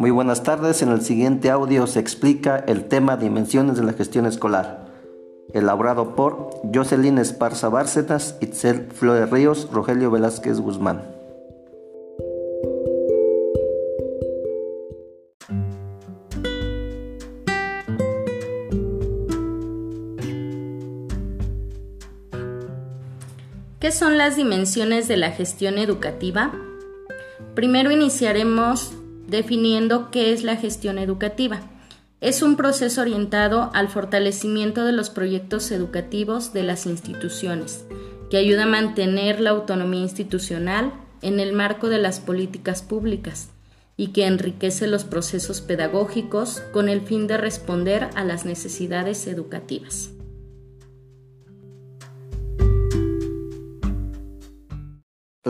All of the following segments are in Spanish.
Muy buenas tardes. En el siguiente audio se explica el tema Dimensiones de la gestión escolar, elaborado por Jocelyn Esparza Bárcenas, Itzel Flores Ríos, Rogelio Velázquez Guzmán. ¿Qué son las dimensiones de la gestión educativa? Primero iniciaremos definiendo qué es la gestión educativa. Es un proceso orientado al fortalecimiento de los proyectos educativos de las instituciones, que ayuda a mantener la autonomía institucional en el marco de las políticas públicas y que enriquece los procesos pedagógicos con el fin de responder a las necesidades educativas.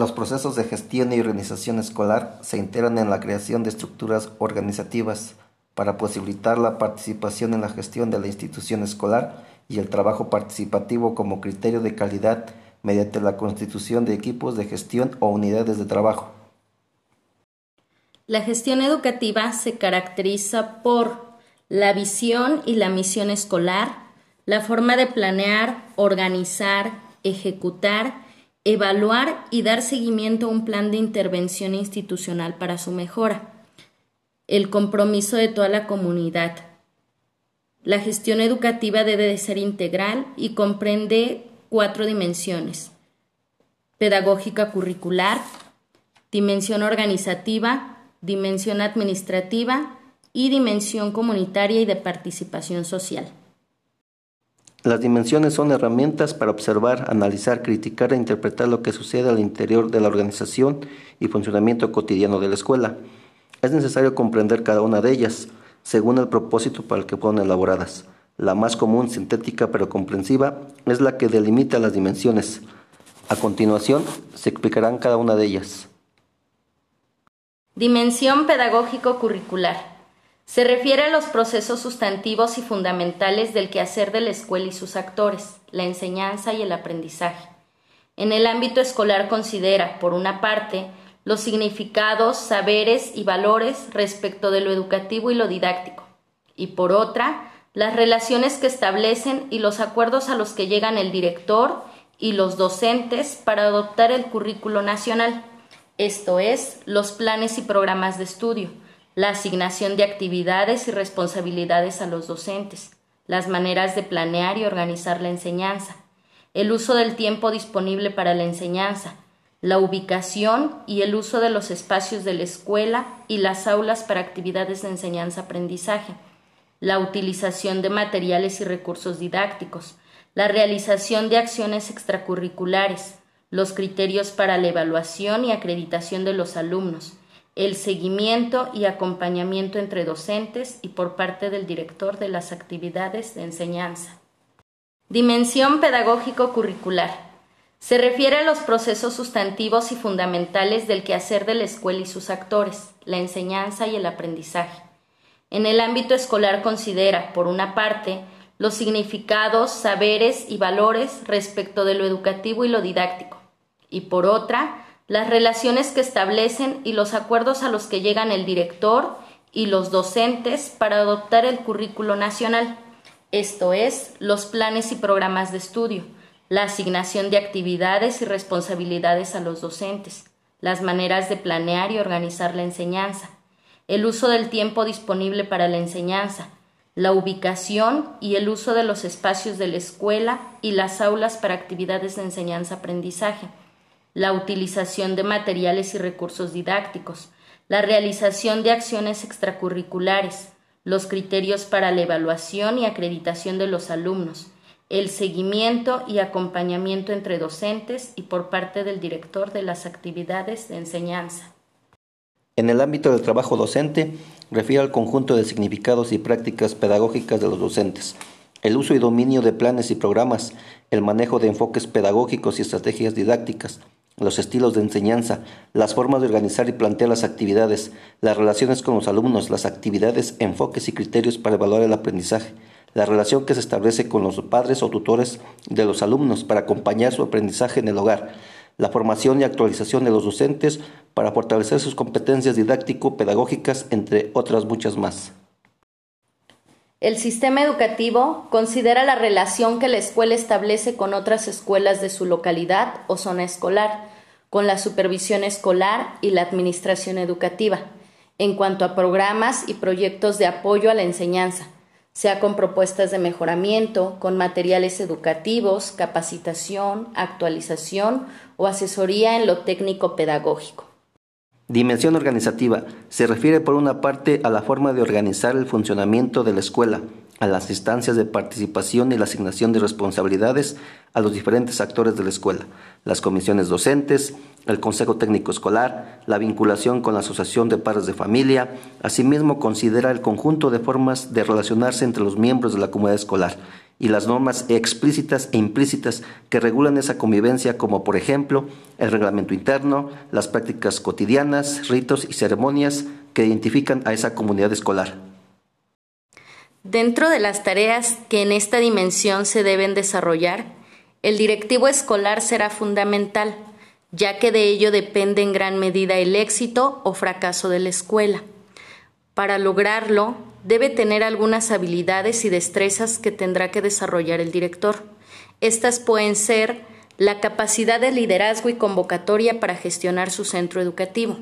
Los procesos de gestión y organización escolar se integran en la creación de estructuras organizativas para posibilitar la participación en la gestión de la institución escolar y el trabajo participativo como criterio de calidad mediante la constitución de equipos de gestión o unidades de trabajo. La gestión educativa se caracteriza por la visión y la misión escolar, la forma de planear, organizar, ejecutar evaluar y dar seguimiento a un plan de intervención institucional para su mejora, el compromiso de toda la comunidad. La gestión educativa debe de ser integral y comprende cuatro dimensiones. Pedagógica curricular, dimensión organizativa, dimensión administrativa y dimensión comunitaria y de participación social. Las dimensiones son herramientas para observar, analizar, criticar e interpretar lo que sucede al interior de la organización y funcionamiento cotidiano de la escuela. Es necesario comprender cada una de ellas, según el propósito para el que fueron elaboradas. La más común, sintética pero comprensiva, es la que delimita las dimensiones. A continuación, se explicarán cada una de ellas. Dimensión pedagógico-curricular. Se refiere a los procesos sustantivos y fundamentales del quehacer de la escuela y sus actores, la enseñanza y el aprendizaje. En el ámbito escolar considera, por una parte, los significados, saberes y valores respecto de lo educativo y lo didáctico, y por otra, las relaciones que establecen y los acuerdos a los que llegan el director y los docentes para adoptar el currículo nacional, esto es, los planes y programas de estudio, la asignación de actividades y responsabilidades a los docentes, las maneras de planear y organizar la enseñanza, el uso del tiempo disponible para la enseñanza, la ubicación y el uso de los espacios de la escuela y las aulas para actividades de enseñanza-aprendizaje, la utilización de materiales y recursos didácticos, la realización de acciones extracurriculares, los criterios para la evaluación y acreditación de los alumnos, el seguimiento y acompañamiento entre docentes y por parte del director de las actividades de enseñanza. Dimensión pedagógico-curricular. Se refiere a los procesos sustantivos y fundamentales del quehacer de la escuela y sus actores, la enseñanza y el aprendizaje. En el ámbito escolar considera, por una parte, los significados, saberes y valores respecto de lo educativo y lo didáctico, y por otra, las relaciones que establecen y los acuerdos a los que llegan el director y los docentes para adoptar el currículo nacional, esto es, los planes y programas de estudio, la asignación de actividades y responsabilidades a los docentes, las maneras de planear y organizar la enseñanza, el uso del tiempo disponible para la enseñanza, la ubicación y el uso de los espacios de la escuela y las aulas para actividades de enseñanza-aprendizaje, la utilización de materiales y recursos didácticos, la realización de acciones extracurriculares, los criterios para la evaluación y acreditación de los alumnos, el seguimiento y acompañamiento entre docentes y por parte del director de las actividades de enseñanza. En el ámbito del trabajo docente, refiere al conjunto de significados y prácticas pedagógicas de los docentes, el uso y dominio de planes y programas, el manejo de enfoques pedagógicos y estrategias didácticas, los estilos de enseñanza, las formas de organizar y plantear las actividades, las relaciones con los alumnos, las actividades, enfoques y criterios para evaluar el aprendizaje, la relación que se establece con los padres o tutores de los alumnos para acompañar su aprendizaje en el hogar, la formación y actualización de los docentes para fortalecer sus competencias didáctico-pedagógicas, entre otras muchas más. El sistema educativo considera la relación que la escuela establece con otras escuelas de su localidad o zona escolar, con la supervisión escolar y la administración educativa, en cuanto a programas y proyectos de apoyo a la enseñanza, sea con propuestas de mejoramiento, con materiales educativos, capacitación, actualización o asesoría en lo técnico pedagógico. Dimensión organizativa. Se refiere por una parte a la forma de organizar el funcionamiento de la escuela, a las instancias de participación y la asignación de responsabilidades a los diferentes actores de la escuela, las comisiones docentes, el Consejo Técnico Escolar, la vinculación con la Asociación de Padres de Familia, asimismo considera el conjunto de formas de relacionarse entre los miembros de la comunidad escolar y las normas explícitas e implícitas que regulan esa convivencia, como por ejemplo el reglamento interno, las prácticas cotidianas, ritos y ceremonias que identifican a esa comunidad escolar. Dentro de las tareas que en esta dimensión se deben desarrollar, el directivo escolar será fundamental, ya que de ello depende en gran medida el éxito o fracaso de la escuela. Para lograrlo, debe tener algunas habilidades y destrezas que tendrá que desarrollar el director. Estas pueden ser la capacidad de liderazgo y convocatoria para gestionar su centro educativo,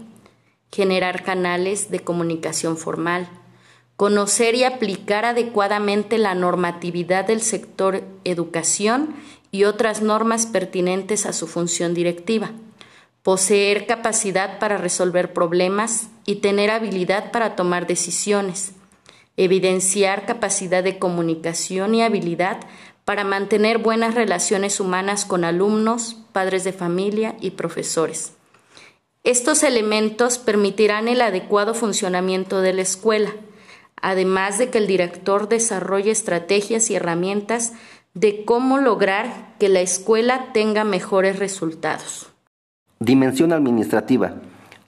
generar canales de comunicación formal, conocer y aplicar adecuadamente la normatividad del sector educación y otras normas pertinentes a su función directiva, poseer capacidad para resolver problemas y tener habilidad para tomar decisiones, evidenciar capacidad de comunicación y habilidad para mantener buenas relaciones humanas con alumnos, padres de familia y profesores. Estos elementos permitirán el adecuado funcionamiento de la escuela, además de que el director desarrolle estrategias y herramientas de cómo lograr que la escuela tenga mejores resultados. Dimensión administrativa.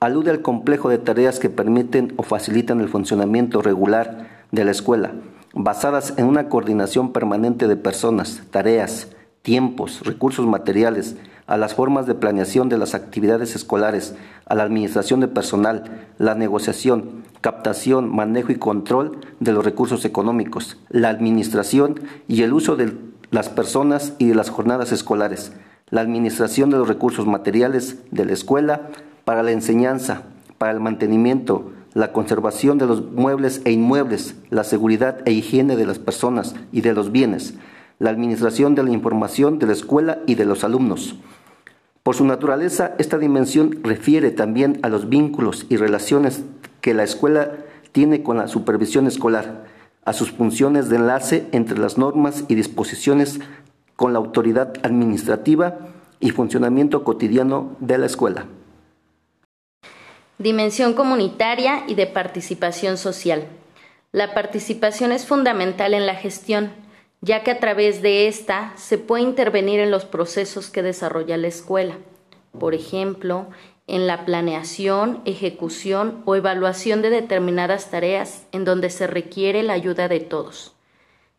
Alude al complejo de tareas que permiten o facilitan el funcionamiento regular de la escuela, basadas en una coordinación permanente de personas, tareas, tiempos, recursos materiales, a las formas de planeación de las actividades escolares, a la administración de personal, la negociación, captación, manejo y control de los recursos económicos, la administración y el uso de las personas y de las jornadas escolares, la administración de los recursos materiales de la escuela para la enseñanza, para el mantenimiento, la conservación de los muebles e inmuebles, la seguridad e higiene de las personas y de los bienes, la administración de la información de la escuela y de los alumnos. Por su naturaleza, esta dimensión refiere también a los vínculos y relaciones que la escuela tiene con la supervisión escolar, a sus funciones de enlace entre las normas y disposiciones con la autoridad administrativa y funcionamiento cotidiano de la escuela dimensión comunitaria y de participación social. La participación es fundamental en la gestión, ya que a través de esta se puede intervenir en los procesos que desarrolla la escuela. Por ejemplo, en la planeación, ejecución o evaluación de determinadas tareas en donde se requiere la ayuda de todos.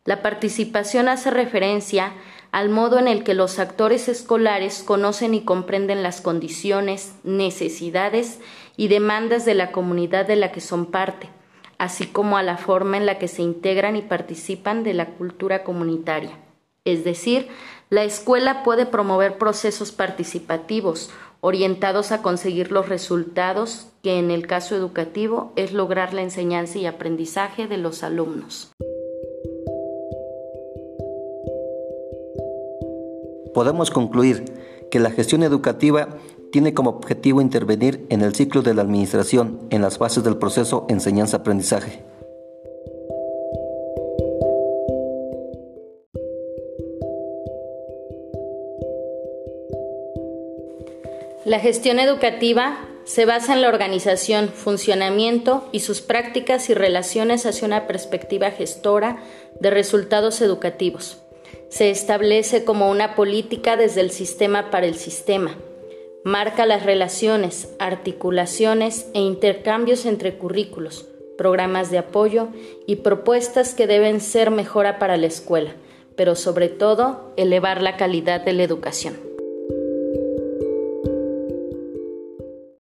La participación hace referencia al modo en el que los actores escolares conocen y comprenden las condiciones, necesidades y demandas de la comunidad de la que son parte, así como a la forma en la que se integran y participan de la cultura comunitaria. Es decir, la escuela puede promover procesos participativos orientados a conseguir los resultados que en el caso educativo es lograr la enseñanza y aprendizaje de los alumnos. Podemos concluir que la gestión educativa tiene como objetivo intervenir en el ciclo de la administración en las fases del proceso enseñanza-aprendizaje. La gestión educativa se basa en la organización, funcionamiento y sus prácticas y relaciones hacia una perspectiva gestora de resultados educativos. Se establece como una política desde el sistema para el sistema, Marca las relaciones, articulaciones e intercambios entre currículos, programas de apoyo y propuestas que deben ser mejora para la escuela, pero sobre todo elevar la calidad de la educación.